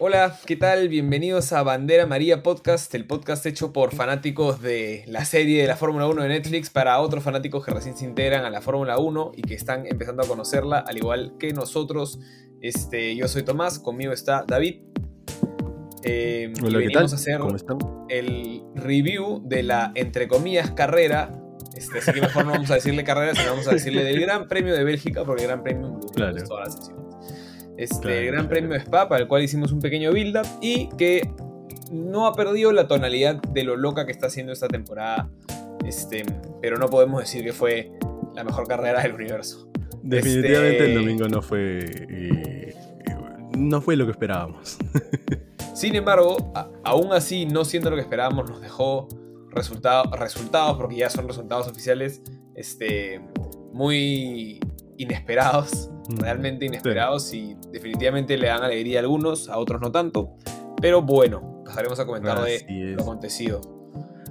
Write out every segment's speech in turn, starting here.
Hola, ¿qué tal? Bienvenidos a Bandera María Podcast, el podcast hecho por fanáticos de la serie de la Fórmula 1 de Netflix para otros fanáticos que recién se integran a la Fórmula 1 y que están empezando a conocerla, al igual que nosotros. Este, yo soy Tomás, conmigo está David. Eh, Hola, y venimos a hacer ¿Cómo están? el review de la, entre comillas, carrera. Este, así que mejor no vamos a decirle carrera, sino vamos a decirle del Gran Premio de Bélgica, porque el Gran Premio Claro. pues, todas las sesiones. Este, Claro, el Gran claro. Premio de Spa, para el cual hicimos un pequeño build-up y que no ha perdido la tonalidad de lo loca que está haciendo esta temporada. Este, pero no podemos decir que fue la mejor carrera del universo. Definitivamente Este- el domingo no fue. eh, no fue lo que esperábamos. Sin embargo, a- aún así, no siendo lo que esperábamos, nos dejó resultado- resultados, porque ya son resultados oficiales, este, muy inesperados, realmente inesperados, y definitivamente le dan alegría a algunos, a otros no tanto. Pero bueno, pasaremos a comentar Así de es. lo acontecido.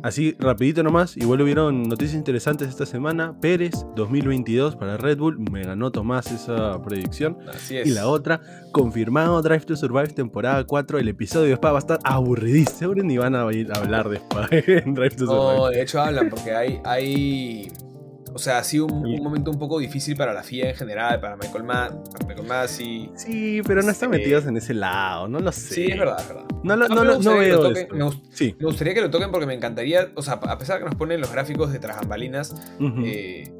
Así, rapidito nomás, igual hubieron noticias interesantes esta semana. Pérez 2022 para Red Bull, me ganó Tomás esa predicción. Así es. Y la otra, confirmado Drive to Survive temporada 4, el episodio de Spa va a estar aburridísimo. Seguro ni van a ir a hablar de Spa en Drive to No, Survive. de hecho hablan porque hay, hay o sea, ha sido un, Sí. un momento un poco difícil para la FIA en general, para Michael Mass, para Michael Masi. Sí, pero no están metidos en ese lado, no lo sé. Sí, es verdad, es verdad. No, lo- no, no que veo lo toquen, esto. me gust- Sí. Me gustaría que lo toquen porque me encantaría, o sea, a pesar de que nos ponen los gráficos de tras bambalinas, Ujú. eh,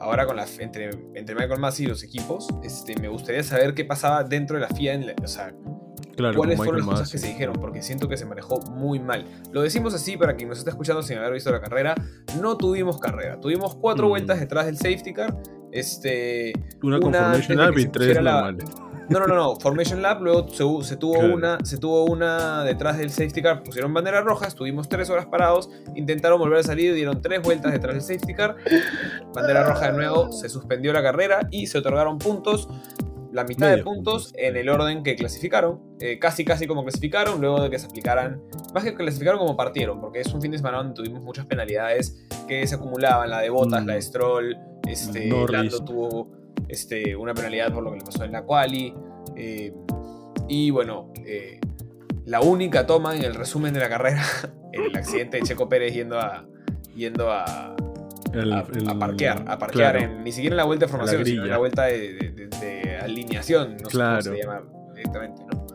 ahora con la, entre, entre Michael Masi y los equipos, este, me gustaría saber qué pasaba dentro de la FIA, en la- o sea, claro, cuáles fueron las cosas que se dijeron, porque siento que se manejó muy mal. Lo decimos así para quien nos está escuchando sin haber visto la carrera, no tuvimos carrera, tuvimos cuatro Mm. vueltas detrás del safety car, este, Una con Formation Lab y tres la- normales. no, no, no, no, Formation Lab, luego se, tuvo Claro. una, se tuvo una detrás del safety car, pusieron bandera roja, estuvimos tres horas parados, intentaron volver a salir, dieron tres vueltas detrás del safety car, bandera roja de nuevo, se suspendió la carrera y se otorgaron puntos, la mitad de puntos puntos. en el orden que clasificaron, eh, casi casi como clasificaron, luego de que se aplicaran, más que clasificaron como partieron, porque es un fin de semana donde tuvimos muchas penalidades que se acumulaban, la de Botas, Mm. la de Stroll, este. Lando tuvo este, una penalidad por lo que le pasó en la quali, eh, y bueno, eh, la única toma en el resumen de la carrera, el accidente de Checo Pérez yendo a, yendo a, El- a, el- a parquear, a parquear claro. en- ni siquiera en la vuelta de formación, sino en la vuelta de, de- de- de alineación, no sé Claro. cómo se llama directamente, ¿no?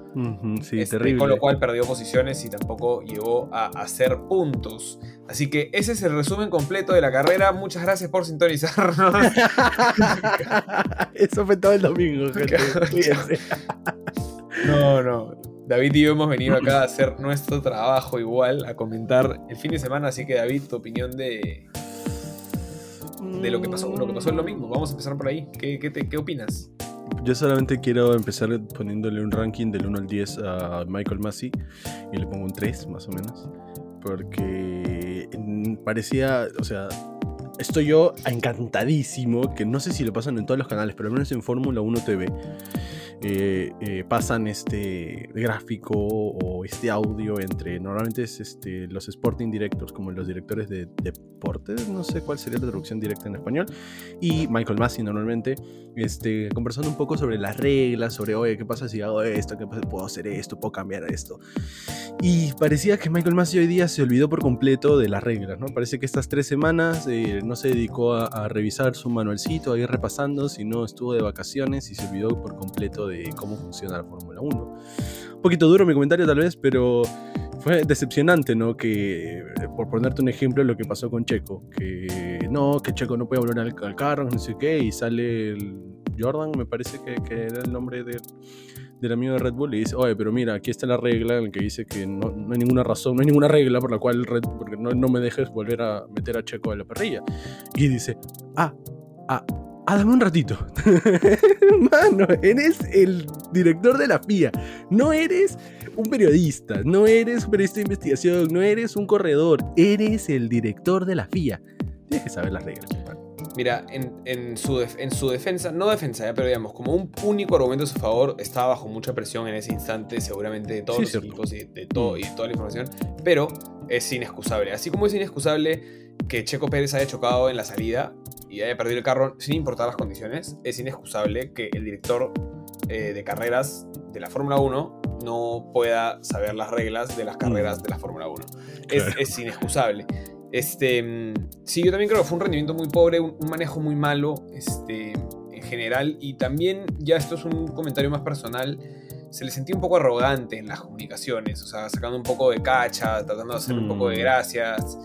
Sí, Este, terrible. Con lo cual perdió posiciones y tampoco llegó a hacer puntos. Así que ese es el resumen completo de la carrera. Muchas gracias por sintonizarnos. Eso fue todo el domingo, gente. No, no. David y yo hemos venido acá a hacer nuestro trabajo igual, a comentar el fin de semana. Así que David, tu opinión de, de lo que pasó, lo que pasó el domingo. Vamos a empezar por ahí. ¿Qué, qué, te- qué opinas? Yo solamente quiero empezar poniéndole un ranking del 1 al 10 a Michael Massey y le pongo un 3 más o menos. Porque mm, parecía, o sea, estoy yo encantadísimo, que no sé si lo pasan en todos los canales, pero al menos en Fórmula 1 TV. eh, eh, pasan este gráfico o este audio entre normalmente es este los sporting directors como los directores de deportes no sé cuál sería la traducción directa en español y Michael Massey normalmente este, conversando un poco sobre las reglas, sobre, oye, ¿qué pasa si hago esto? ¿Qué pasa? ¿Puedo hacer esto? ¿Puedo cambiar esto? Y parecía que Michael Massey hoy día se olvidó por completo de las reglas, ¿no? Parece que estas tres semanas eh, no se dedicó a, revisar su manualcito, a ir repasando, sino estuvo de vacaciones y se olvidó por completo de cómo funciona la Fórmula 1. Un poquito duro mi comentario tal vez, pero fue decepcionante, ¿no? Que, por ponerte un ejemplo, lo que pasó con Checo, que no, que Checo no puede volver al, al carro, no sé qué, y sale el Jordan, me parece que, que era el nombre de- del amigo de Red Bull, y dice, oye, pero mira, aquí está la regla en la que dice que no, no hay ninguna razón, no hay ninguna regla por la cual Red porque no, no me dejes volver a meter a Checo a la parrilla. Y dice, ah, ah, ah, dame un ratito. Mano, eres el director de la FIA, no eres un periodista, no eres un periodista de investigación, no eres un corredor, eres el director de la FIA. Tienes que saber las reglas. Mira, en, en su def- en su defensa, no defensa, ya, pero digamos, como un único argumento a su favor, estaba bajo mucha presión en ese instante, seguramente de todos Sí, los cierto. equipos y de, todo, y de toda la información, pero es inexcusable. Así como es inexcusable que Checo Pérez haya chocado en la salida y haya perdido el carro sin importar las condiciones, es inexcusable que el director eh, de carreras de la Fórmula 1 no pueda saber las reglas de las carreras de la Fórmula 1. Es, es, inexcusable. Este, sí, yo también creo que fue un rendimiento muy pobre, un, manejo muy malo este, en general. Y también, ya esto es un comentario más personal, se le sentía un poco arrogante en las comunicaciones, o sea, sacando un poco de cacha, tratando de hacer un poco de mm. gracias,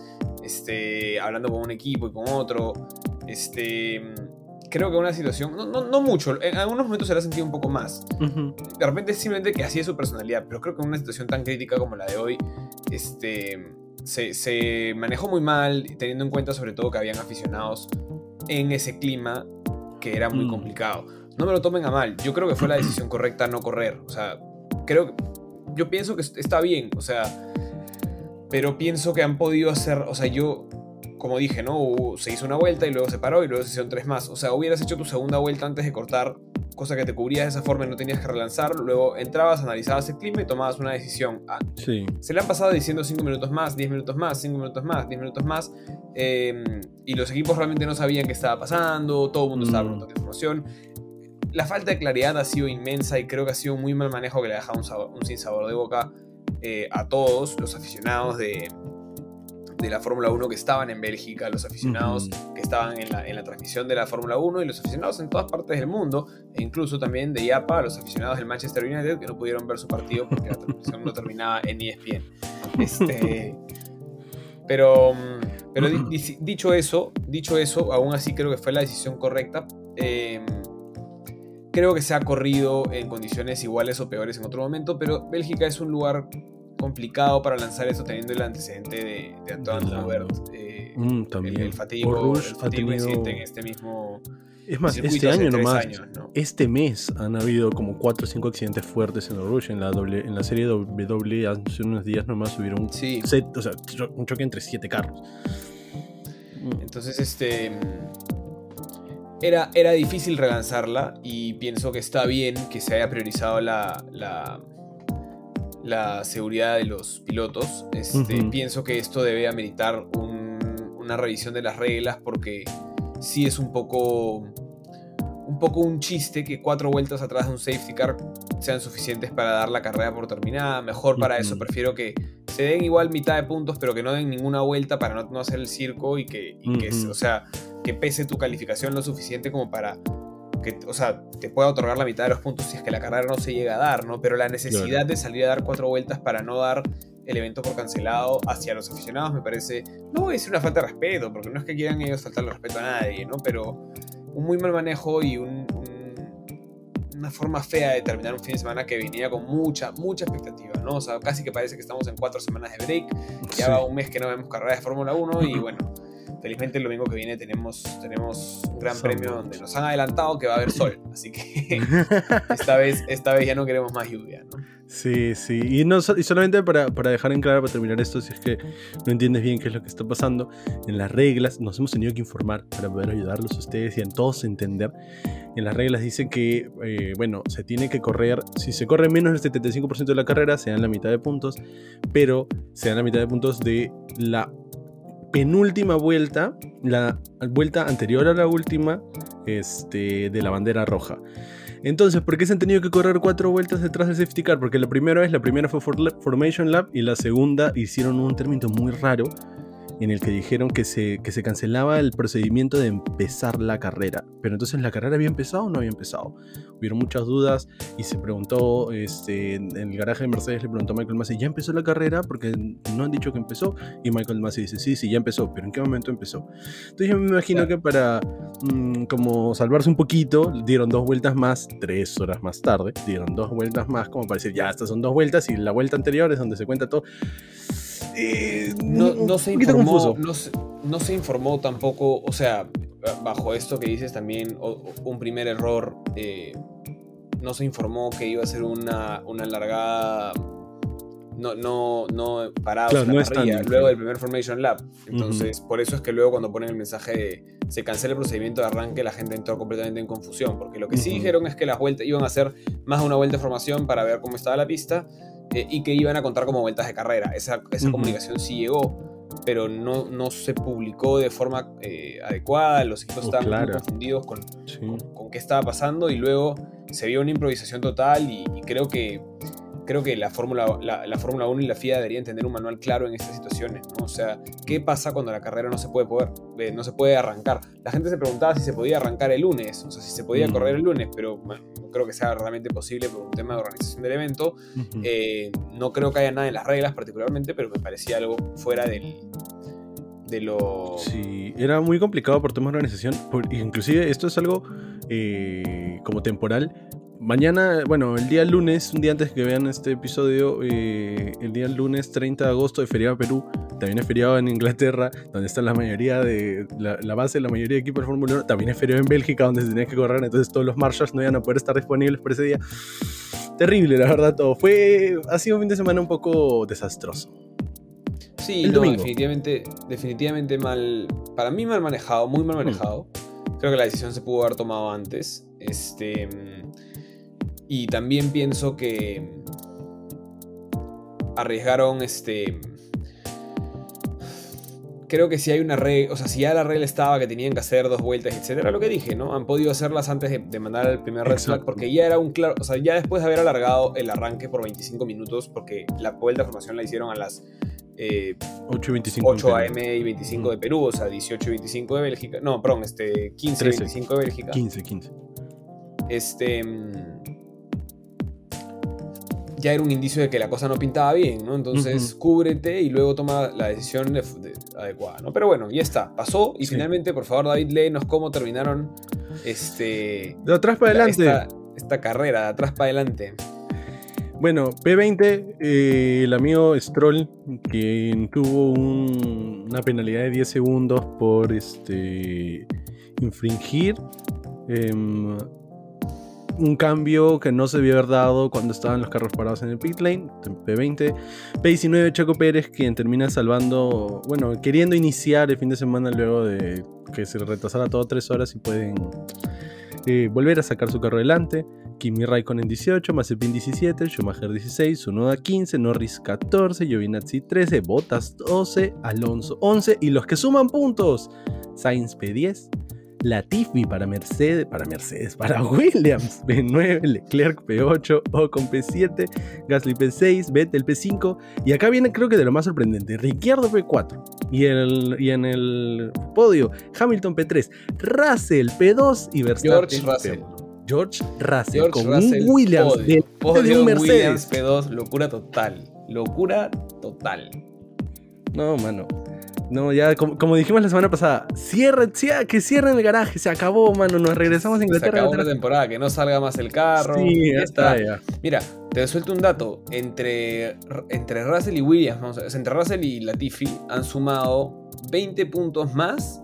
este, hablando con un equipo y con otro. Este, creo que una situación, no, no, mucho, en algunos momentos se la ha sentido un poco más. De repente simplemente que así es su personalidad, pero creo que en una situación tan crítica como la de hoy, este, se, se manejó muy mal, teniendo en cuenta sobre todo que habían aficionados en ese clima que era muy mm. complicado. No me lo tomen a mal, yo creo que fue la decisión correcta no correr, o sea, creo yo pienso que está bien, o sea, pero pienso que han podido hacer, o sea, yo como dije, ¿no? Se hizo una vuelta y luego se paró y luego se hicieron tres más. O sea, hubieras hecho tu segunda vuelta antes de cortar, cosa que te cubrías de esa forma y no tenías que relanzar. Luego entrabas, analizabas el clima y tomabas una decisión. Ah, sí. Se le han pasado diciendo 5 minutos más, 10 minutos más, 5 minutos más, 10 minutos más. Em, y los equipos realmente no sabían qué estaba pasando, todo el mundo estaba mm. preguntando información. La falta de claridad ha sido inmensa y creo que ha sido un muy mal manejo que le ha dejado un, un sinsabor de boca eh, a todos los aficionados de, de la Fórmula 1 que estaban en Bélgica, los aficionados que estaban en la, en la, transmisión de la Fórmula 1 y los aficionados en todas partes del mundo, e incluso también de IAPA, los aficionados del Manchester United que no pudieron ver su partido porque la transmisión no terminaba en ESPN. Este, pero pero dicho eso, dicho eso, aún así creo que fue la decisión correcta. Em, creo que se ha corrido en condiciones iguales o peores en otro momento, pero Bélgica es un lugar complicado para lanzar eso teniendo el antecedente de, de Antoine Robert. Eh, mm, también. El, fatídico, incidente en este mismo. Es más, este año nomás, este mes han habido como 4 o 5 accidentes fuertes en Rouge. En la, doble, en la serie W hace unos días nomás hubieron un, set, o sea, un choque entre 7 carros. Mm. Entonces, este. Era, era difícil relanzarla y pienso que está bien que se haya priorizado la, la la seguridad de los pilotos. Este, Pienso que esto debe ameritar una revisión de las reglas porque sí es un poco un poco un chiste que cuatro vueltas atrás de un safety car sean suficientes para dar la carrera por terminada. Mejor para eso, prefiero que se den igual mitad de puntos, pero que no den ninguna vuelta para no, hacer el circo y que, o sea, que pese tu calificación lo suficiente como para que, o sea, te pueda otorgar la mitad de los puntos si es que la carrera no se llega a dar, ¿no? Pero la necesidad de salir a dar cuatro vueltas para no dar el evento por cancelado hacia los aficionados me parece, no voy a decir una falta de respeto, porque no es que quieran ellos faltar el respeto a nadie, ¿no? Pero un muy mal manejo y una forma fea de terminar un fin de semana que venía con mucha, mucha expectativa, ¿no? O sea, casi que parece que estamos en cuatro semanas de break, ya va un mes que no vemos carreras de Fórmula 1 y bueno felizmente el domingo que viene tenemos, tenemos un gran premio donde nos han adelantado que va a haber sol. Así que esta vez, esta vez ya no queremos más lluvia, ¿no? Sí, sí. Y, no, y solamente para, para, dejar en claro, para terminar esto, si es que no entiendes bien qué es lo que está pasando, en las reglas nos hemos tenido que informar para poder ayudarlos a ustedes y a todos entender. En las reglas dice que, eh, bueno, se tiene que correr, si se corre menos del 75% de la carrera, se dan la mitad de puntos, pero se dan la mitad de puntos de la penúltima vuelta, la vuelta anterior a la última este, de la bandera roja. Entonces, ¿por qué se han tenido que correr cuatro vueltas detrás del safety car? Porque la primera vez, la primera fue Formation Lab y la segunda hicieron un término muy raro en el que dijeron que se, que se cancelaba el procedimiento de empezar la carrera. Pero entonces la carrera había empezado o no había empezado. Hubieron muchas dudas y se preguntó, este, en el garaje de Mercedes le preguntó a Michael Massey, ¿ya empezó la carrera? Porque no han dicho que empezó. Y Michael Massey dice, sí, sí, ya empezó, pero ¿en qué momento empezó? Entonces yo me imagino que para mm, como salvarse un poquito, dieron dos vueltas más, tres horas más tarde, dieron dos vueltas más como para decir, ya, estas son dos vueltas y la vuelta anterior es donde se cuenta todo. Eh, no, se informó, no, se, informó tampoco, o sea, bajo esto que dices también, un primer error, eh, no se informó que iba a ser una, una largada no, no, no parado luego del primer Formation Lab. Entonces, por eso es que luego cuando ponen el mensaje de se cancela el procedimiento de arranque, la gente entró completamente en confusión, porque lo que sí dijeron es que las vueltas iban a hacer más de una vuelta de formación para ver cómo estaba la pista eh, y que iban a contar como vueltas de carrera. Esa, esa comunicación sí llegó, pero no, no se publicó de forma eh, adecuada, los equipos oh, estaban muy confundidos con, con, qué estaba pasando y luego se vio una improvisación total y, creo que creo que la Fórmula la, la Fórmula 1 y la FIA deberían tener un manual claro en estas situaciones, ¿no? O sea, ¿qué pasa cuando la carrera no se puede poder, eh, no se puede arrancar? La gente se preguntaba si se podía arrancar el lunes, o sea, si se podía Mm. correr el lunes, pero no creo que sea realmente posible por un tema de organización del evento. Eh, no creo que haya nada en las reglas particularmente, pero me parecía algo fuera del, de lo... Sí, era muy complicado por temas de organización. por- inclusive esto es algo eh, como temporal. Mañana, bueno, el día lunes, un día antes que vean este episodio, eh, el día lunes 30 de agosto de feriado Perú, también es feriado en Inglaterra, donde está la mayoría de, la, la base de la mayoría de equipos de Fórmula 1, también es feriado en Bélgica, donde se tenía que correr, entonces todos los marshals no iban a poder estar disponibles por ese día. Terrible, la verdad, todo. Fue, ha sido un fin de semana un poco desastroso. Sí, El no, domingo. definitivamente, definitivamente mal. Para mí mal manejado, muy Mm. mal manejado. Creo que la decisión se pudo haber tomado antes. Este. Mm, Y también pienso que. Arriesgaron este. Creo que si hay una regla, o sea, si ya la regla estaba que tenían que hacer dos vueltas, etcétera, lo que dije, ¿no? Han podido hacerlas antes de, de mandar el primer red flag, porque ya era un claro, o sea, ya después de haber alargado el arranque por 25 minutos, porque la vuelta de formación la hicieron a las eh, 8 y 25. 8 AM y 25 de Perú, o sea, 18 y 25 de Bélgica. No, perdón, este, 15 y 13. 25 de Bélgica. 15, 15. Este. Ya era un indicio de que la cosa no pintaba bien, ¿no? Entonces, cúbrete y luego toma la decisión de- de- adecuada, ¿no? Pero bueno, ya está, pasó. Y Sí. finalmente, por favor, David, léenos cómo terminaron este. De atrás para la- adelante. Esta, esta carrera, de atrás para adelante. Bueno, P20, eh, el amigo Stroll, quien tuvo un- una penalidad de 10 segundos por este infringir em, un cambio que no se debió haber dado cuando estaban los carros parados en el pit lane, P20. P19, Chaco Pérez, quien termina salvando, bueno, queriendo iniciar el fin de semana luego de que se retrasara todo 3 horas y pueden eh, volver a sacar su carro adelante. Kimi Raikkonen 18, Mazepin 17, Schumacher 16, Tsunoda 15, Norris 14, Giovinazzi 13, Bottas 12, Alonso 11 y los que suman puntos, Sainz P10, Latifi para Mercedes, para Mercedes, para Williams P9, Leclerc P8, Ocon P7, Gasly P6, Vettel P5 y acá viene creo que de lo más sorprendente, Ricciardo P4 y, el, y en el podio Hamilton P3, Russell P2 y Verstappen George Russell. P1. George Russell George con Russell, un Williams podio, de, podio de un Mercedes. Williams P2, locura total. Locura total. No, mano. No, ya como, como dijimos la semana pasada, cierre, cia- que cierren el garaje, se acabó, mano. Nos regresamos a Se Inglaterra. acabó una temporada, que no salga más el carro. Sí, ya está, ya. Mira, te suelto un dato. Entre, entre Russell y Williams, vamos a ver, entre Russell y Latifi han sumado 20 puntos más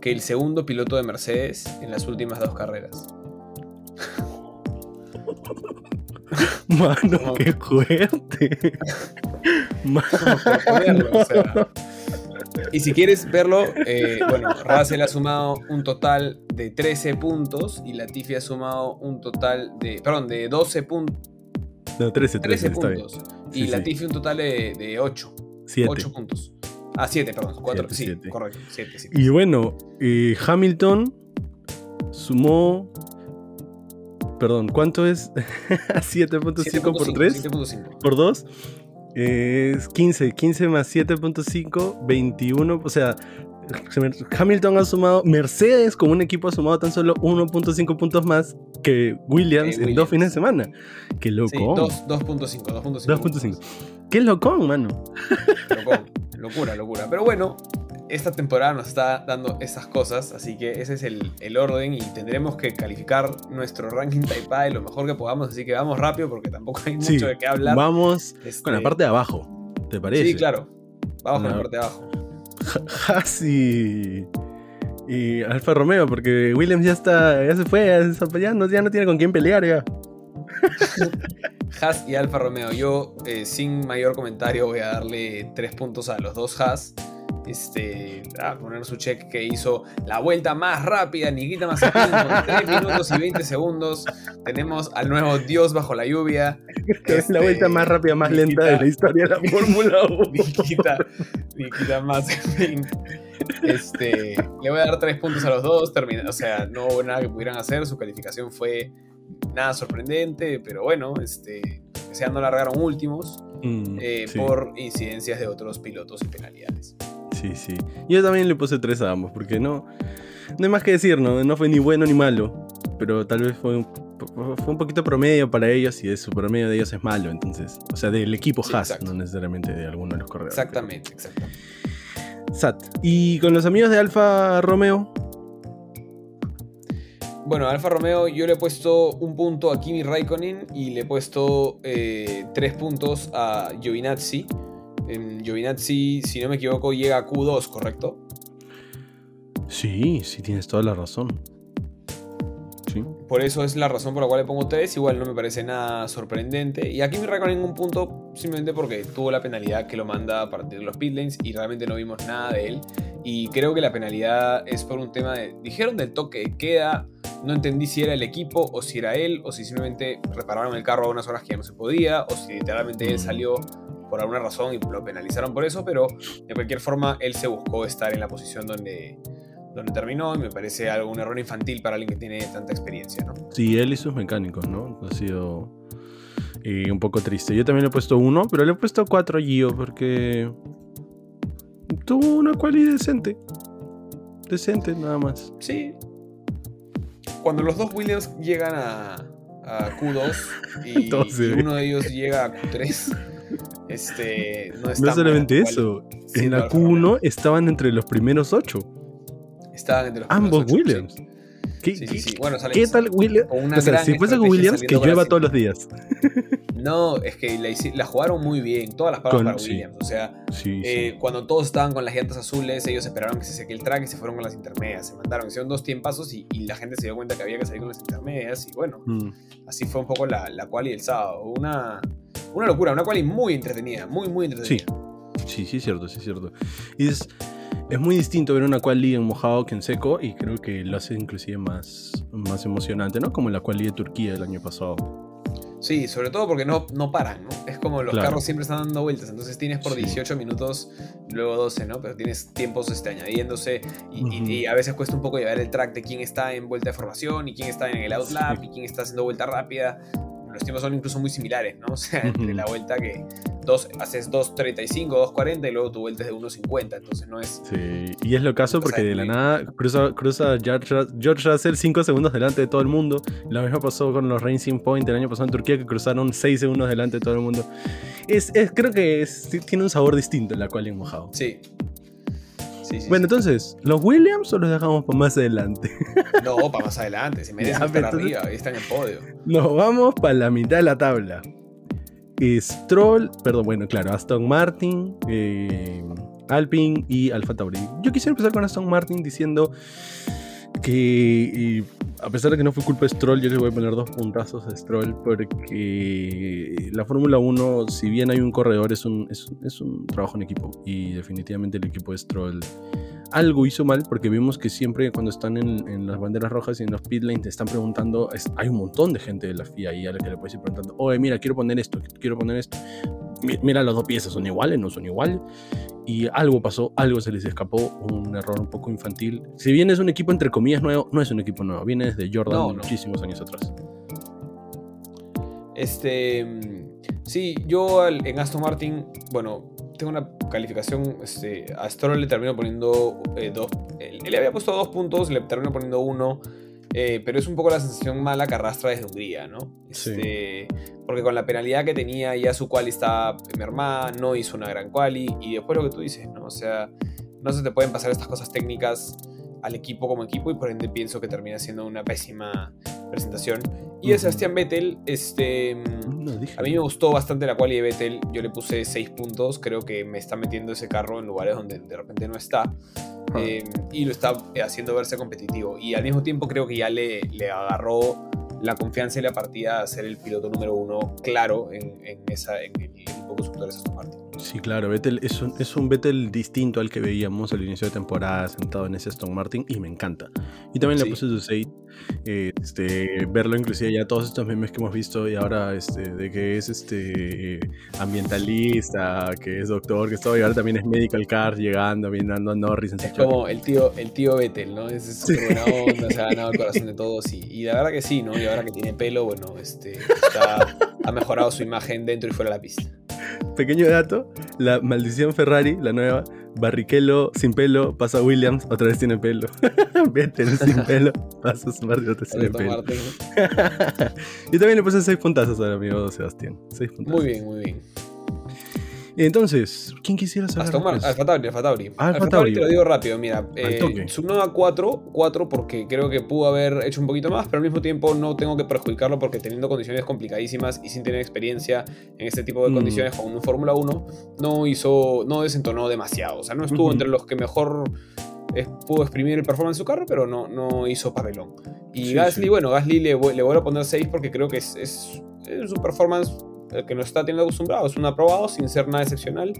que el segundo piloto de Mercedes en las últimas dos carreras. Mano, No. qué fuerte. Mano. Y si quieres verlo, eh, bueno, Russell ha sumado un total de 13 puntos y Latifi ha sumado un total de, perdón, de 12 puntos. No, 13, 13, 13 está bien. puntos. Sí, y sí. Latifi un total de, de 8. 7. 8 puntos. Ah, 7, perdón. 4, Siete, sí, siete. correcto. 7, sí. Y bueno, eh, Hamilton sumó. Perdón, ¿cuánto es? 7.5 por 3. 7.5. por 2 es 15. 15 más 7.5, 21. O sea, Hamilton ha sumado, Mercedes como un equipo ha sumado tan solo 1.5 puntos más que Williams en Williams. dos fines de semana. Qué Sí, loco. 2, 2.5. 2.5. 2.5. Qué locón, mano. Locón. Locura, locura. Pero bueno, esta temporada nos está dando esas cosas, así que ese es el, el orden y tendremos que calificar nuestro ranking Taipei lo mejor que podamos, así que vamos rápido porque tampoco hay mucho Sí, de qué hablar. Vamos Este, con la parte de abajo. ¿Te parece? Sí, claro. Vamos con La- parte de abajo. Haas y, y Alfa Romeo, porque Williams ya está, ya se fue, no, ya no tiene con quién pelear ya. Haas y Alfa Romeo. Yo, eh, sin mayor comentario, voy a darle tres puntos a los dos Haas. Este, a poner su check que hizo la vuelta más rápida, Nikita Mazepin, con 3 minutos y 20 segundos. Tenemos al nuevo Dios bajo la lluvia. Es Este, la vuelta más rápida, más lenta de la historia de la Fórmula 1. Nikita, Nikita Mazepin. Este, le voy a dar tres puntos a los dos. termina- o sea, no hubo nada que pudieran hacer. Su calificación fue nada sorprendente, pero bueno, este, se no largaron últimos Mm, eh, sí. por incidencias de otros pilotos y penalidades. Sí, sí. Yo también le puse 3 a ambos, porque no. No hay más que decir, ¿no? No fue ni bueno ni malo. Pero tal vez fue un, fue un poquito promedio para ellos y su promedio de ellos es malo. Entonces, o sea, del equipo Sí, Haas, exacto. no necesariamente de alguno de los corredores. Exactamente, exactamente. Sat. Y con los amigos de Alfa Romeo, Bueno, Alfa Romeo yo le he puesto un punto a Kimi Raikkonen y le he puesto eh, tres puntos a Giovinazzi. En Giovinazzi, si no me equivoco, llega a Q2, ¿correcto? sí, sí tienes toda la razón. Sí. Por eso es la razón por la cual le pongo 3. Igual no me parece nada sorprendente. Y aquí me Raikkonen un punto simplemente porque tuvo la penalidad que lo manda a partir de los pit lanes y realmente no vimos nada de él. Y creo que la penalidad es por un tema de... Dijeron del toque de queda. No entendí si era el equipo o si era él o si simplemente repararon el carro a unas horas que ya no se podía o si literalmente él Mm. salió por alguna razón y lo penalizaron por eso. Pero de cualquier forma él se buscó estar en la posición donde, donde terminó y me parece algo un error infantil para alguien que tiene tanta experiencia, ¿no? Sí, él y sus mecánicos, ¿no? Ha sido eh, un poco triste. Yo también le he puesto uno, pero le he puesto cuatro a Gio porque tuvo una cualidad decente. Decente, nada más. Sí. Cuando los dos Williams llegan a, a Q2 y, uno de ellos llega a Q3, este, no está No solamente mal, eso, en la Alfa Romeo. Q1 estaban entre los primeros ocho. Estaban entre los Ambos primeros ocho, Williams. sí. ¿Qué, Sí, qué- sí, sí. Bueno, salen- qué tal Williams? O sea, si fuese con Williams, que llueva todos los días. No, es que la, jugaron muy bien, todas las palabras Con- para. Williams. O sea, eh, cuando todos estaban con las llantas azules, ellos esperaron que se seque el track y se fueron con las intermedias. Se mandaron, hicieron dos tiempazos y, y la gente se dio cuenta que había que salir con las intermedias. Y bueno. Mm. Así fue un poco la, la quali del sábado. Una, una locura, una quali muy entretenida, muy, muy entretenida. Sí, sí, es cierto, sí, es cierto. Y es, es muy distinto ver una quali en mojado que en seco y creo que lo hace inclusive más, más emocionante, ¿no? Como la quali de Turquía el año pasado. Sí, sobre todo porque no, no paran, ¿no? Es como los Claro. carros siempre están dando vueltas, entonces tienes por Sí. 18 minutos, luego 12, ¿no? Pero tienes tiempos este, añadiéndose y, y- a veces cuesta un poco llevar el track de quién está en vuelta de formación y quién está en el outlap Sí. y quién está haciendo vuelta rápida. Los tiempos son incluso muy similares, ¿no? O sea, entre la vuelta que dos, haces 2.35, 2.40 y luego tu vuelta es de 1.50, entonces no es... Sí, y es lo caso porque de la nada cruza, cruza George, Ru- George Russell 5 segundos delante de todo el mundo. Lo mismo pasó con los Racing Point el año pasado en Turquía que cruzaron 6 segundos delante de todo el mundo. Es, es- creo que es- tiene un sabor distinto la quali en mojado. Sí. Sí, sí, Bueno, sí. entonces, ¿los Williams o los dejamos para más adelante? No, para más adelante, se merecen Ya, estar entonces- arriba, ahí están en podio. Nos vamos para la mitad de la tabla. Stroll, perdón, bueno, claro, Aston Martin, eh, Alpine y Alfa Tauri. Yo quisiera empezar con Aston Martin diciendo que, y a pesar de que no fue culpa de Stroll, yo le voy a poner dos puntazos a Stroll porque la Fórmula 1, si bien hay un corredor, es un, es, es un trabajo en equipo y definitivamente el equipo de Stroll algo hizo mal porque vimos que siempre cuando están en, en las banderas rojas y en los pit lanes te están preguntando, es- hay un montón de gente de la FIA ahí a la que le puedes ir preguntando, oye, mira, quiero poner esto, quiero poner esto. Mi- Mira, las dos piezas son iguales, no son iguales. Y algo pasó, algo se les escapó, un error un poco infantil. Si bien es un equipo entre comillas nuevo, no es un equipo nuevo, viene desde Jordan No, muchísimos años atrás. Este. Sí, yo en Aston Martin, bueno, tengo una calificación. Este, a Stroll le termino poniendo eh, dos. Él le había puesto dos puntos, le termino poniendo uno. Eh, pero es un poco la sensación mala que arrastra desde Hungría, ¿no? Sí. Este, Porque con la penalidad que tenía, ya su quali está mermada, no hizo una gran quali. Y después lo que tú dices, ¿no? O sea, no se te pueden pasar estas cosas técnicas al equipo como equipo y por ende pienso que termina siendo una pésima presentación. Y de. Sebastián Vettel, este, No, a mí me gustó bastante la quali de Vettel, yo le puse 6 puntos, creo que me está metiendo ese carro en lugares donde de repente no está. Ah. eh, y lo está haciendo verse competitivo. Y al mismo tiempo creo que ya le, le agarró la confianza y la partida a ser el piloto número uno claro en, en esa, en el equipo equipo constructor es Aston Martin. Sí, claro, Vettel es un, es un Vettel distinto al que veíamos al inicio de temporada sentado en ese Aston Martin y me encanta. Y también le puse su 6, este, verlo inclusive ya todos estos memes que hemos visto y ahora este, de que es este ambientalista, que es doctor, que todo y ahora también es medical car llegando, viendo a Norris en Es como el tío, el tío Vettel, ¿no? Es súper buena onda, se ha ganado el corazón de todos y, y la verdad que sí, ¿no? Y ahora que tiene pelo, bueno, este, ha mejorado su imagen dentro y fuera de la pista. Pequeño dato, la maldición Ferrari, la nueva, Barrichello sin pelo, pasa a Williams, otra vez tiene pelo. Vettel sin pelo, pasa a Martin, otra vez tiene pelo. y también le puse 6 puntazos al amigo Sebastián. Muy bien, muy bien. Entonces, ¿quién quisiera saber? Aston Martin, Alfa Tauri, Alfa Tauri. Alfa Tauri. te lo digo rápido, mira. Eh, a 4, 4 porque creo que pudo haber hecho un poquito más, pero al mismo tiempo no tengo que perjudicarlo porque teniendo condiciones complicadísimas y sin tener experiencia en este tipo de mm. condiciones con un Fórmula 1, no hizo, no desentonó demasiado. O sea, no estuvo entre los que mejor pudo exprimir el performance de su carro, pero no, no hizo papelón. Y Gasly, bueno, Gasly le, le, voy a poner 6 porque creo que es, es, es un performance el que nos está teniendo acostumbrado. Es un aprobado sin ser nada excepcional.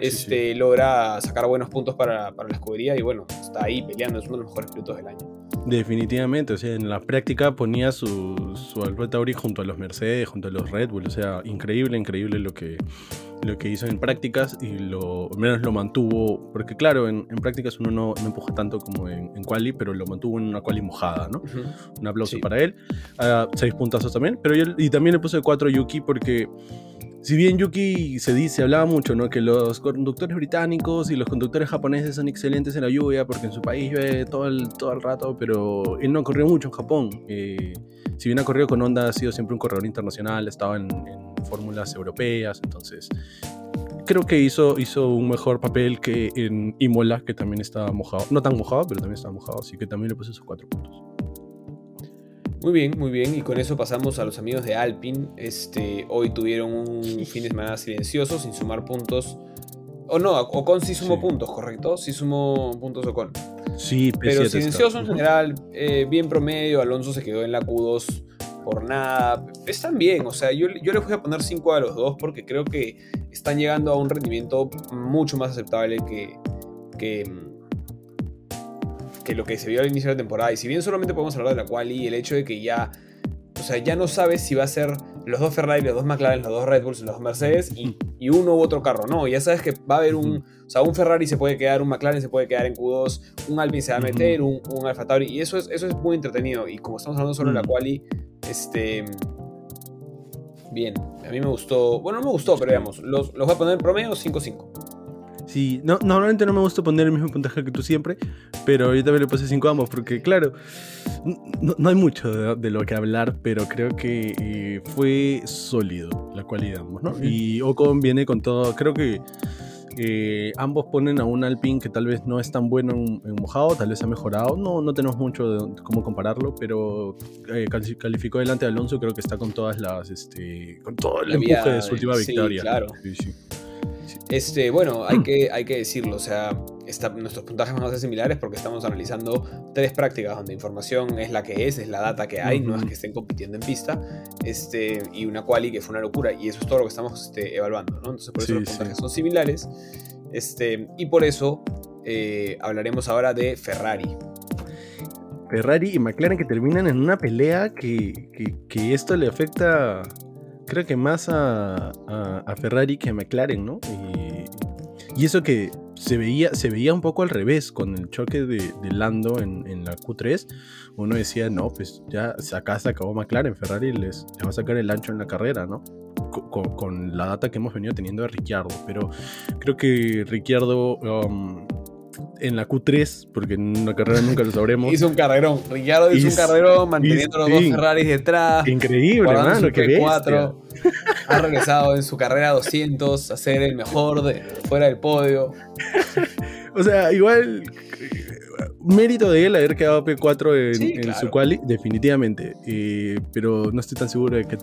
Este, Logra sacar buenos puntos para, para, la escudería y bueno, está ahí peleando, es uno de los mejores pilotos del año. Definitivamente, o sea, en la práctica ponía su, su Alfa Tauri junto a los Mercedes, junto a los Red Bull, o sea, increíble, increíble lo que, lo que hizo en prácticas y lo menos lo mantuvo, porque claro, en, prácticas uno no, no, empuja tanto como en, en, quali, pero lo mantuvo en una quali mojada, ¿no? Un aplauso para él. Uh, seis puntazos también, pero yo, y también le puse cuatro Yuki porque si bien Yuki se dice, hablaba mucho, ¿no? Que los conductores británicos y los conductores japoneses son excelentes en la lluvia porque en su país llueve todo el, todo el rato, pero él no corrió mucho en Japón. Eh, si bien ha corrido con Honda, ha sido siempre un corredor internacional, estaba en, en fórmulas europeas, entonces creo que hizo, hizo un mejor papel que en Imola, que también estaba mojado. No tan mojado, pero también estaba mojado, así que también le puse esos cuatro puntos. Muy bien, muy bien. Y con eso pasamos a los amigos de Alpine. Este, hoy tuvieron un fin de semana silencioso, sin sumar puntos. O no, Ocon sí sumó puntos, ¿correcto? Sí sumó puntos Ocon. Sí, pero silencioso en general, eh, bien promedio. Alonso se quedó en la Q2 por nada. Están bien, o sea, yo, yo les voy a poner 5 a los dos porque creo que están llegando a un rendimiento mucho más aceptable que, que, que lo que se vio al inicio de la temporada. Y si bien solamente podemos hablar de la quali, el hecho de que ya, o sea, ya no sabes si va a ser los dos Ferrari, los dos McLaren, los dos Red Bulls, los dos Mercedes y, uno u otro carro. No, ya sabes que va a haber un, o sea, un Ferrari se puede quedar, un McLaren se puede quedar en Q2, un Alpine se va a meter, un, un Alfa Tauri. Y eso es, eso es muy entretenido. Y como estamos hablando solo de la quali, este... Bien, a mí me gustó, bueno, no me gustó, pero digamos, los, los voy a poner en promedio 5-5. Sí, no, normalmente no me gusta poner el mismo puntaje que tú siempre, pero yo también le puse 5 ambos, porque claro, no, hay mucho de, lo que hablar, pero creo que eh, fue sólido la cualidad, ¿no? Y Ocon viene con todo, creo que eh, ambos ponen a un Alpine que tal vez no es tan bueno en, mojado, tal vez ha mejorado, no, no tenemos mucho de cómo compararlo, pero eh, calificó delante de Alonso, creo que está con todas las, este, con todo el empuje de su última victoria. Claro. Sí, sí. Este, bueno, hay que, hay que decirlo, o sea, nuestros puntajes van a ser similares porque estamos analizando tres prácticas donde información es la que es, es la data que hay, no es que estén compitiendo en pista, este, y una quali que fue una locura, y eso es todo lo que estamos este, evaluando, ¿no? Entonces, por eso los puntajes son similares, este, y por eso eh, hablaremos ahora de Ferrari. Ferrari y McLaren que terminan en una pelea que, que esto le afecta creo que más a, a, Ferrari que a McLaren, ¿no? Y, eso que se veía, se veía un poco al revés con el choque de, Lando en, la Q3. Uno decía, no, pues ya acá se acabó McLaren, Ferrari les, va a sacar el ancho en la carrera, ¿no? Con, con, la data que hemos venido teniendo de Ricciardo. Pero creo que Ricciardo um, en la Q3, porque en una carrera nunca lo sabremos. hizo un carrerón. Ricciardo hizo, un carrerón manteniendo los dos Ferraris detrás. Increíble, hermano. Que ha regresado en su carrera 200 a ser el mejor de fuera del podio. o sea, igual mérito de él haber quedado P4 en, su quali, definitivamente. Eh, pero no estoy tan seguro de que.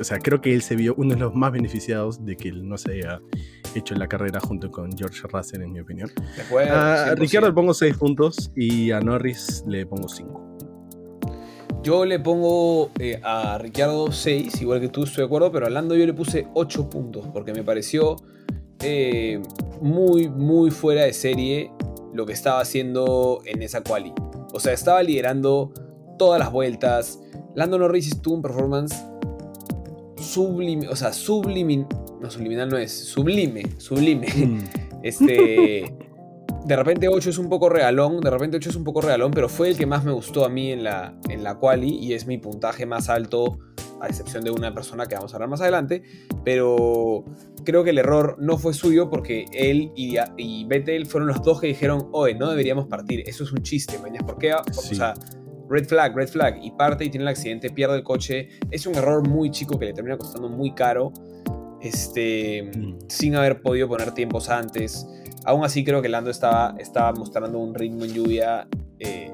O sea, creo que él se vio uno de los más beneficiados de que él no se haya hecho en la carrera junto con George Russell, en mi opinión. a Ricardo le pongo 6 puntos y a Norris le pongo 5. Yo le pongo eh, a Ricciardo 6, igual que tú, estoy de acuerdo, pero a Lando yo le puse 8 puntos, porque me pareció eh, muy, muy fuera de serie lo que estaba haciendo en esa quali. O sea, estaba liderando todas las vueltas. Lando Norris tuvo un performance sublime, o sea, sublime, no subliminal no es, sublime, sublime. Mm. Este, de repente 8 es un poco regalón, de repente 8 es un poco regalón, pero fue el que más me gustó a mí en la, en la quali y es mi puntaje más alto, a excepción de una persona que vamos a hablar más adelante, pero creo que el error no fue suyo porque él y, y Vettel fueron los dos que dijeron, oye, no deberíamos partir, eso es un chiste, mañana, ¿por qué? Sí. O sea, red flag, red flag, y parte y tiene el accidente, pierde el coche, es un error muy chico que le termina costando muy caro, este, Mm. sin haber podido poner tiempos antes. Aún así creo que Lando estaba, estaba mostrando un ritmo en lluvia eh,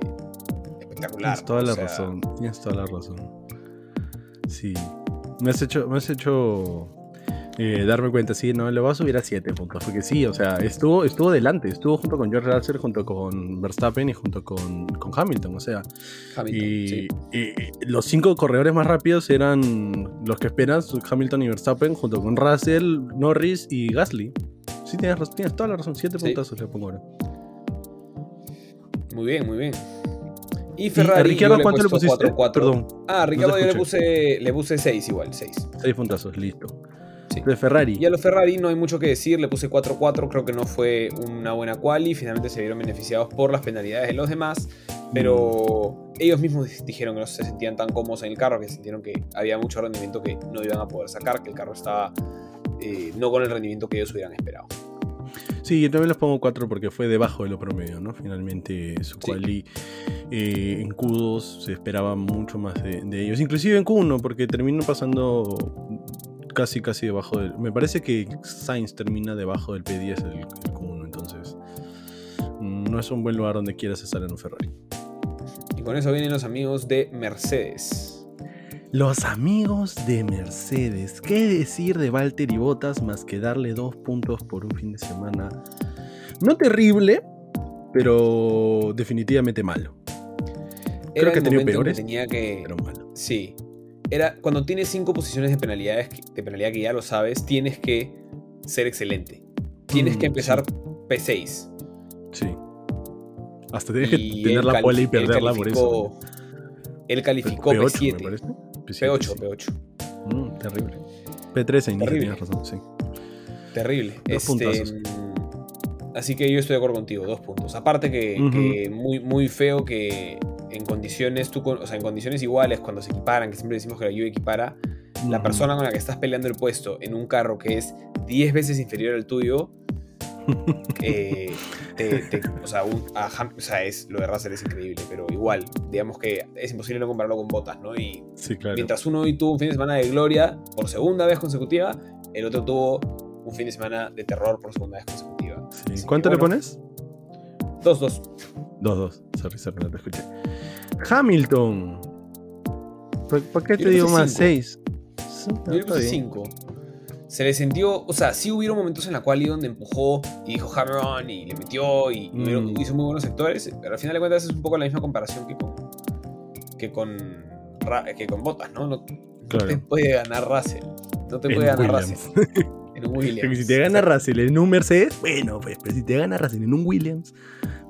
espectacular. Tienes toda o la sea, razón. Tienes toda la razón. Sí. Me has hecho, me has hecho eh, darme cuenta, sí, no, le voy a subir a 7 puntos. Porque sí, o sea, estuvo, estuvo delante, estuvo junto con George Russell, junto con Verstappen y junto con, con Hamilton. O sea, Hamilton, y, sí. y los cinco corredores más rápidos eran los que esperas, Hamilton y Verstappen, junto con Russell, Norris y Gasly. Sí, tienes, tienes toda la razón, 7 Sí. puntazos le pongo ahora. Muy bien, muy bien. Y ¿Y Ferrari. a Ricciardo yo le cuánto le pusiste? 4-4. Perdón, Ah, a Ricardo yo le puse, le puse 6 igual, 6. 6 puntazos, listo. Sí. De Ferrari. Y a los Ferrari no hay mucho que decir, le puse 4-4, creo que no fue una buena quali, finalmente se vieron beneficiados por las penalidades de los demás, pero ellos mismos dijeron que no se sentían tan cómodos en el carro, que sintieron que había mucho rendimiento que no iban a poder sacar, que el carro estaba eh, no con el rendimiento que ellos hubieran esperado. Sí, yo también les pongo 4 porque fue debajo de lo promedio, ¿no? Finalmente su Sí. quali eh, en Q2 se esperaba mucho más de, de ellos. Inclusive en Q1 porque terminó pasando casi casi debajo del... Me parece que Sainz termina debajo del P10 el, el Q1, entonces mm, no es un buen lugar donde quieras estar en un Ferrari. Y con eso vienen los amigos de Mercedes. Los amigos de Mercedes. ¿Qué decir de Valtteri Bottas más que darle dos puntos por un fin de semana? No terrible, pero definitivamente malo. Era que el que peores, tenía que, Pero malo. Sí. Era cuando tienes cinco posiciones de penalidades, de penalidad que ya lo sabes, tienes que ser excelente. Tienes Mm, que empezar P6. Sí. Hasta tienes que Y tener él la pole y perderla por eso. Él calificó P8, me P7. parece. P8, sí. P8. Mm, terrible. P13 inicia, Terrible. tienes razón, sí. Terrible. Dos Este, mm, así que yo estoy de acuerdo contigo, dos puntos. Aparte que, Ujú. que muy, muy feo que en condiciones, tú, o sea, en condiciones iguales, cuando se equiparan, que siempre decimos que la lluvia equipara, la persona con la que estás peleando el puesto en un carro que es 10 veces inferior al tuyo, eh, te- te- o, sea, un- a Ham- o sea, es, lo de Russell es increíble, pero igual, digamos que es imposible no compararlo con botas, ¿no? Y Sí, claro. mientras uno hoy tuvo un fin de semana de gloria por segunda vez consecutiva, el otro tuvo un fin de semana de terror por segunda vez consecutiva. Sí. Así que, ¿Cuánto le bueno, pones? 2-2. 2-2. Sorry, sorry, no te escuché. Hamilton. ¿Por, por qué Yo te digo más? cinco. 6. Yo le puse 5. Se le sintió, o sea, sí hubieron momentos en la cual donde empujó y dijo hammer on y le metió y, hubieron- Mm. hizo muy buenos sectores, pero al final de cuentas es un poco la misma comparación que con que con, que con Botas, ¿no? No, te puede ganar Russell. No te En puede ganar Williams. Russell. En un Williams. Si te gana Russell en un Mercedes, bueno, pues, pero si te gana Russell en un Williams,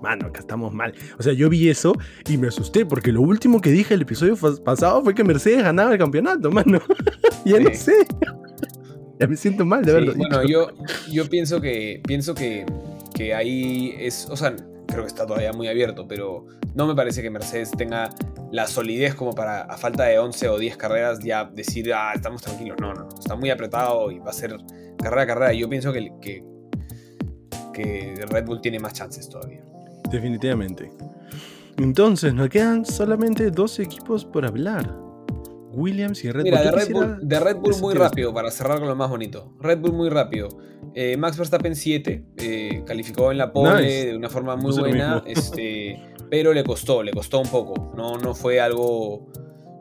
mano, acá estamos mal. O sea, yo vi eso y me asusté porque lo último que dije el episodio pasado fue que Mercedes ganaba el campeonato, mano. ya no Sí. sé. ya me siento mal de Sí, haberlo bueno, yo, yo pienso que pienso que, que ahí es, o sea, creo que está todavía muy abierto, pero no me parece que Mercedes tenga la solidez como para, a falta de 11 o 10 carreras, ya decir, ah, estamos tranquilos. No, no, no, está muy apretado y va a ser carrera a carrera. Yo pienso que, que, que Red Bull tiene más chances todavía. Definitivamente. Entonces, nos quedan solamente dos equipos por hablar. Williams y Red Mira, Bull. de quisiera- Bull, de Red Bull muy rápido, para cerrar con lo más bonito. Red Bull muy rápido. Eh, Max Verstappen 7, eh, calificó en la pole Nice. de una forma muy Puse buena, este, pero le costó, le costó un poco. No, no fue algo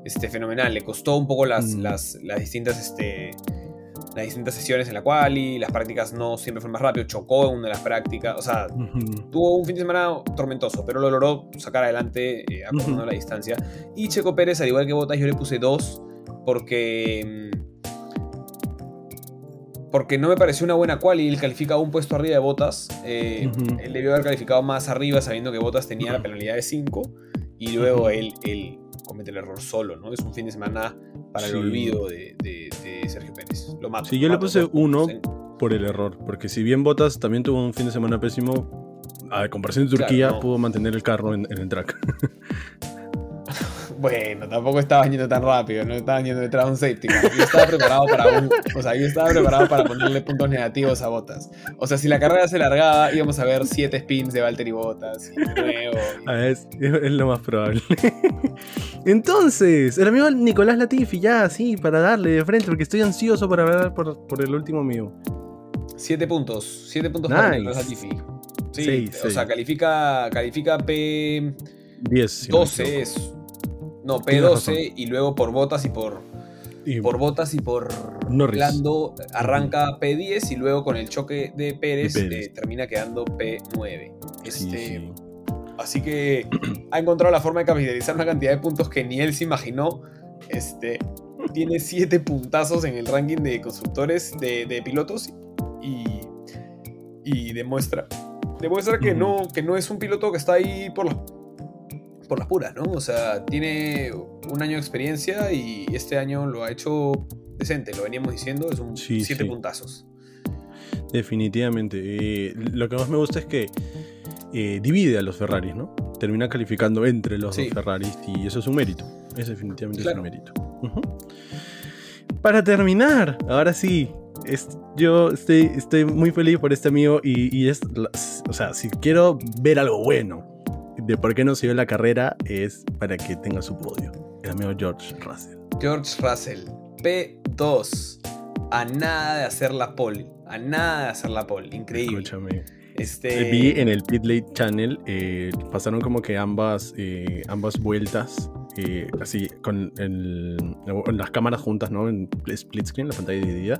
este, fenomenal, le costó un poco las, Mm. las, las distintas este, las distintas sesiones en la cual y las prácticas no siempre fue más rápido, chocó en una de las prácticas, o sea, tuvo un fin de semana tormentoso, pero lo logró sacar adelante eh, la distancia. Y Checo Pérez, al igual que Botas, yo le puse dos porque mm, porque no me pareció una buena quali. Él califica un puesto arriba de Botas. Eh, él debió haber calificado más arriba sabiendo que Botas tenía la penalidad de 5. Y luego él, él, comete el error solo, ¿no? Es un fin de semana para el olvido de, Sergio Pérez. Lo mato. Sí, yo le puse uno por el error. Porque si bien Botas también tuvo un fin de semana pésimo, a comparación de Turquía, pudo mantener el carro en, en el track. Bueno, tampoco estaba yendo tan rápido, no estaba yendo detrás de un safety Yo estaba preparado para un, o sea, yo estaba preparado para ponerle puntos negativos a Botas. O sea, si la carrera se largaba, íbamos a ver 7 spins de Valtteri Botas y nuevo. Ah, es, es, lo más probable. Entonces, el amigo Nicolás Latifi, ya, sí, para darle de frente, porque estoy ansioso para hablar por, por el último mío. 7 puntos, 7 puntos para Nicolás Latifi. Sí, o sea, califica, califica P... 10. 12 es no, P12 y luego por botas y por. por botas y por Lando arranca P10 y luego con el choque de Pérez, eh, termina quedando P9. Este, Así que ha encontrado la forma de capitalizar una cantidad de puntos que ni él se imaginó. Este, tiene 7 puntazos en el ranking de constructores, de, pilotos y, y demuestra, demuestra que, no, que no es un piloto que está ahí por los por las puras, ¿no? O sea, tiene un año de experiencia y este año lo ha hecho decente, lo veníamos diciendo, es un siete puntazos. Definitivamente. Eh, lo que más me gusta es que eh, divide a los Ferraris, ¿no? Termina calificando entre los dos Ferraris y eso es un mérito. Es definitivamente un mérito. Para terminar, ahora sí, yo estoy, estoy muy feliz por este amigo y, y es, o sea, si quiero ver algo bueno de por qué no siguió la carrera es para que tenga su podio. El amigo George Russell. George Russell, P2. A nada de hacer la pole. A nada de hacer la pole. Increíble. Escúchame. Este... Vi en el Pit Late Channel, eh, pasaron como que ambas, eh, ambas vueltas, eh, así, con las cámaras juntas, ¿no? En split screen, la pantalla dividida.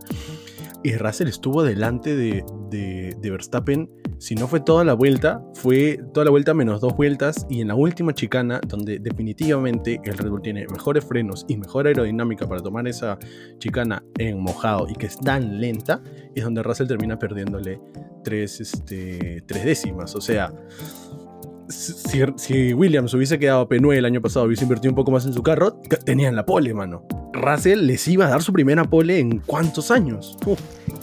Y Russell estuvo delante de, de, de Verstappen si no fue toda la vuelta, fue toda la vuelta menos dos vueltas y en la última chicana, donde definitivamente el Red Bull tiene mejores frenos y mejor aerodinámica para tomar esa chicana en mojado y que es tan lenta, es donde Russell termina perdiéndole tres, este, tres décimas. O sea, si, si, Williams hubiese quedado P9 el año pasado, hubiese invertido un poco más en su carro, tenían la pole, mano. Russell les iba a dar su primera pole en cuántos años.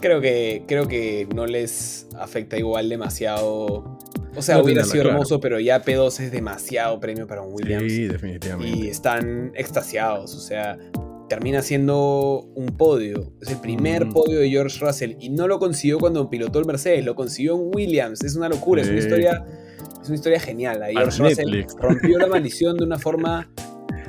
Creo que, creo que no les afecta igual demasiado. O sea, hubiera sido hermoso, pero ya P2 es demasiado premio para un Williams. Sí, definitivamente. Y están extasiados. O sea, termina siendo un podio. Es el primer mm. podio de George Russell. Y no lo consiguió cuando pilotó el Mercedes, lo consiguió en Williams. Es una locura, es una historia. Es una historia genial. Russell rompió la maldición de una forma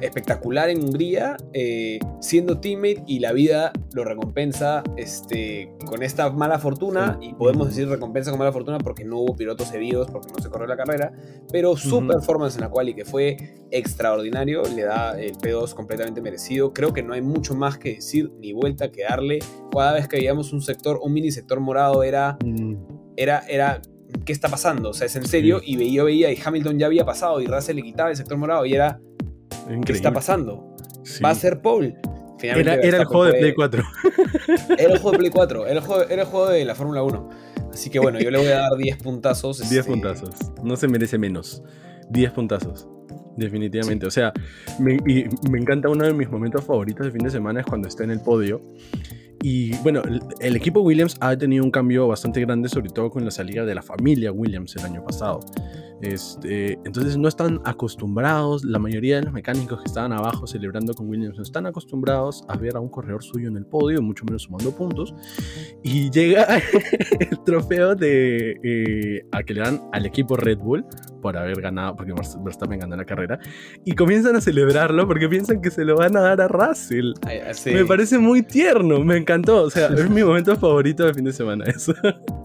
espectacular en Hungría, eh, siendo teammate y la vida lo recompensa este, con esta mala fortuna, y podemos decir recompensa con mala fortuna porque no hubo pilotos heridos, porque no se corrió la carrera, pero su performance en la cual y que fue extraordinario, le da el P2 completamente merecido. Creo que no hay mucho más que decir ni vuelta que darle. Cada vez que veíamos un sector, un mini sector morado, era, mm. era, era ¿qué está pasando? O sea, es en serio. Y yo veía y Hamilton ya había pasado y Russell le quitaba el sector morado y era, ¿Qué está pasando? Va a ser Paul. era, el juego de Play 4. Era el juego de Play 4. Era el juego, de la Fórmula 1. Así que bueno, yo le voy a dar 10 puntazos. 10 este, puntazos. No se merece menos. 10 puntazos. Definitivamente. O sea, me, me encanta uno de mis momentos favoritos de fin de semana es cuando está en el podio y bueno, el, equipo Williams ha tenido un cambio bastante grande, sobre todo con la salida de la familia Williams el año pasado. Este, entonces no están acostumbrados, la mayoría de los mecánicos que estaban abajo celebrando con Williams no están acostumbrados a ver a un corredor suyo en el podio, mucho menos sumando puntos. Y llega el trofeo de eh, a que le dan al equipo Red Bull por haber ganado, porque Verstappen ganó la carrera, y comienzan a celebrarlo porque piensan que se lo van a dar a Russell. Me parece muy tierno, me encantó. O sea, es mi momento favorito del fin de semana. Eso.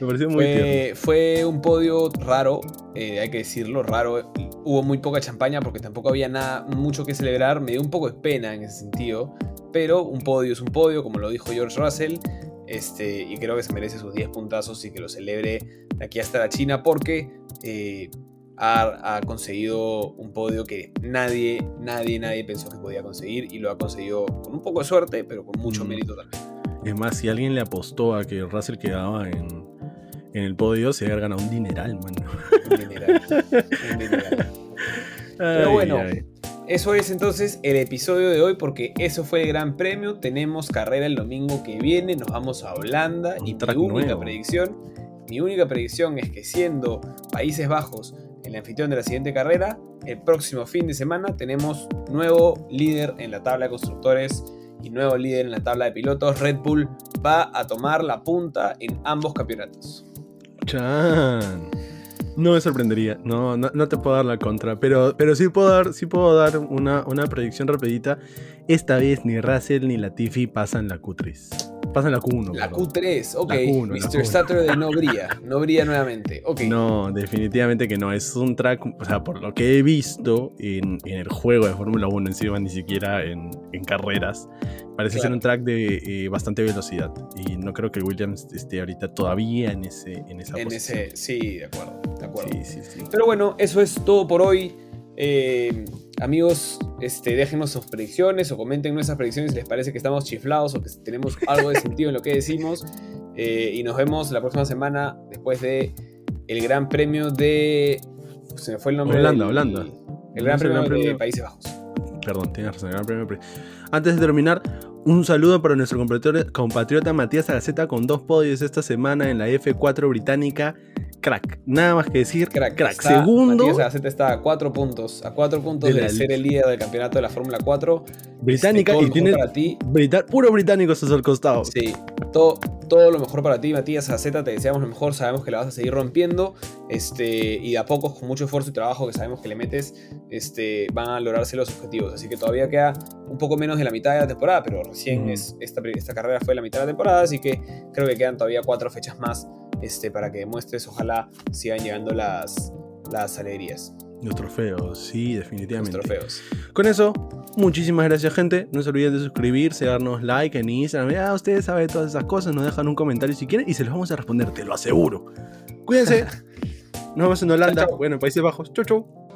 Me pareció muy fue, fue un podio raro, eh, hay que decirlo, raro. Hubo muy poca champaña porque tampoco había nada, mucho que celebrar. Me dio un poco de pena en ese sentido. pero un podio es un podio, como lo dijo George Russell, este, y creo que se merece sus 10 puntazos y que lo celebre de aquí hasta la China porque eh, ha, conseguido un podio que nadie, nadie, nadie pensó que podía conseguir y lo ha conseguido con un poco de suerte, pero con mucho mm. mérito también. Es más, si alguien le apostó a que Russell quedaba en, en el podio, se había ganado un dineral, mano. Un dineral. un dineral. Pero bueno, eso es entonces el episodio de hoy porque eso fue el Gran Premio. Tenemos carrera el domingo que viene, nos vamos a Holanda y mi única predicción, mi única predicción es que siendo Países Bajos el anfitrión de la siguiente carrera, el próximo fin de semana tenemos nuevo líder en la tabla de constructores y nuevo líder en la tabla de pilotos. Red Bull va a tomar la punta en ambos campeonatos. No me sorprendería, no, no, te puedo dar la contra, pero, pero sí puedo dar, sí puedo dar una, una predicción rapidita. Esta vez ni Russell ni Latifi pasan la Q3. Pasan la Q1. La Q3, ok. Mr. Saturday no brilla, no brilla nuevamente. Okay. No, definitivamente que no. Es un track, o sea, por lo que he visto en, en el juego de Fórmula 1, encima ni siquiera en, en carreras, parece ser un track de eh, bastante velocidad. Y no creo que Williams esté ahorita todavía en, ese, en esa en Ese, sí, de acuerdo. De acuerdo. Sí, sí, sí. Pero bueno, eso es todo por hoy. Eh, amigos, este, déjenos sus predicciones o comenten nuestras predicciones si les parece que estamos chiflados o que tenemos algo de sentido en lo que decimos. Eh, y nos vemos la próxima semana después de el Gran Premio de. Se me fue el nombre. Holanda, Holanda. El Gran Premio, de Países Bajos. Perdón, tienes razón, el Gran Premio Antes de terminar, un saludo para nuestro compatriota Matías Agaceta con dos podios esta semana en la F4 británica crack. Nada más que decir, crack. crack. Segundo. Matías está a cuatro puntos. A cuatro puntos de, ser el líder del campeonato de la Fórmula 4. Británica y tiene. Para ti. puro británico estás al costado. Sí. Todo, todo lo mejor para ti, Matías Azeta. Te deseamos lo mejor. Sabemos que la vas a seguir rompiendo. Este, y de a poco, con mucho esfuerzo y trabajo que sabemos que le metes, este, van a lograrse los objetivos. Así que todavía queda un poco menos de la mitad de la temporada, pero recién es, esta, esta carrera fue la mitad de la temporada. Así que creo que quedan todavía cuatro fechas más este, para que demuestres, ojalá sigan llegando las, las alegrías. Los trofeos, sí, definitivamente. Los trofeos. Con eso, muchísimas gracias, gente. No se olviden de suscribirse, darnos like en Instagram. Ya ustedes saben todas esas cosas. Nos dejan un comentario si quieren y se los vamos a responder, te lo aseguro. Cuídense. Nos vemos en Holanda, bueno, en Países Bajos. Chau, chau.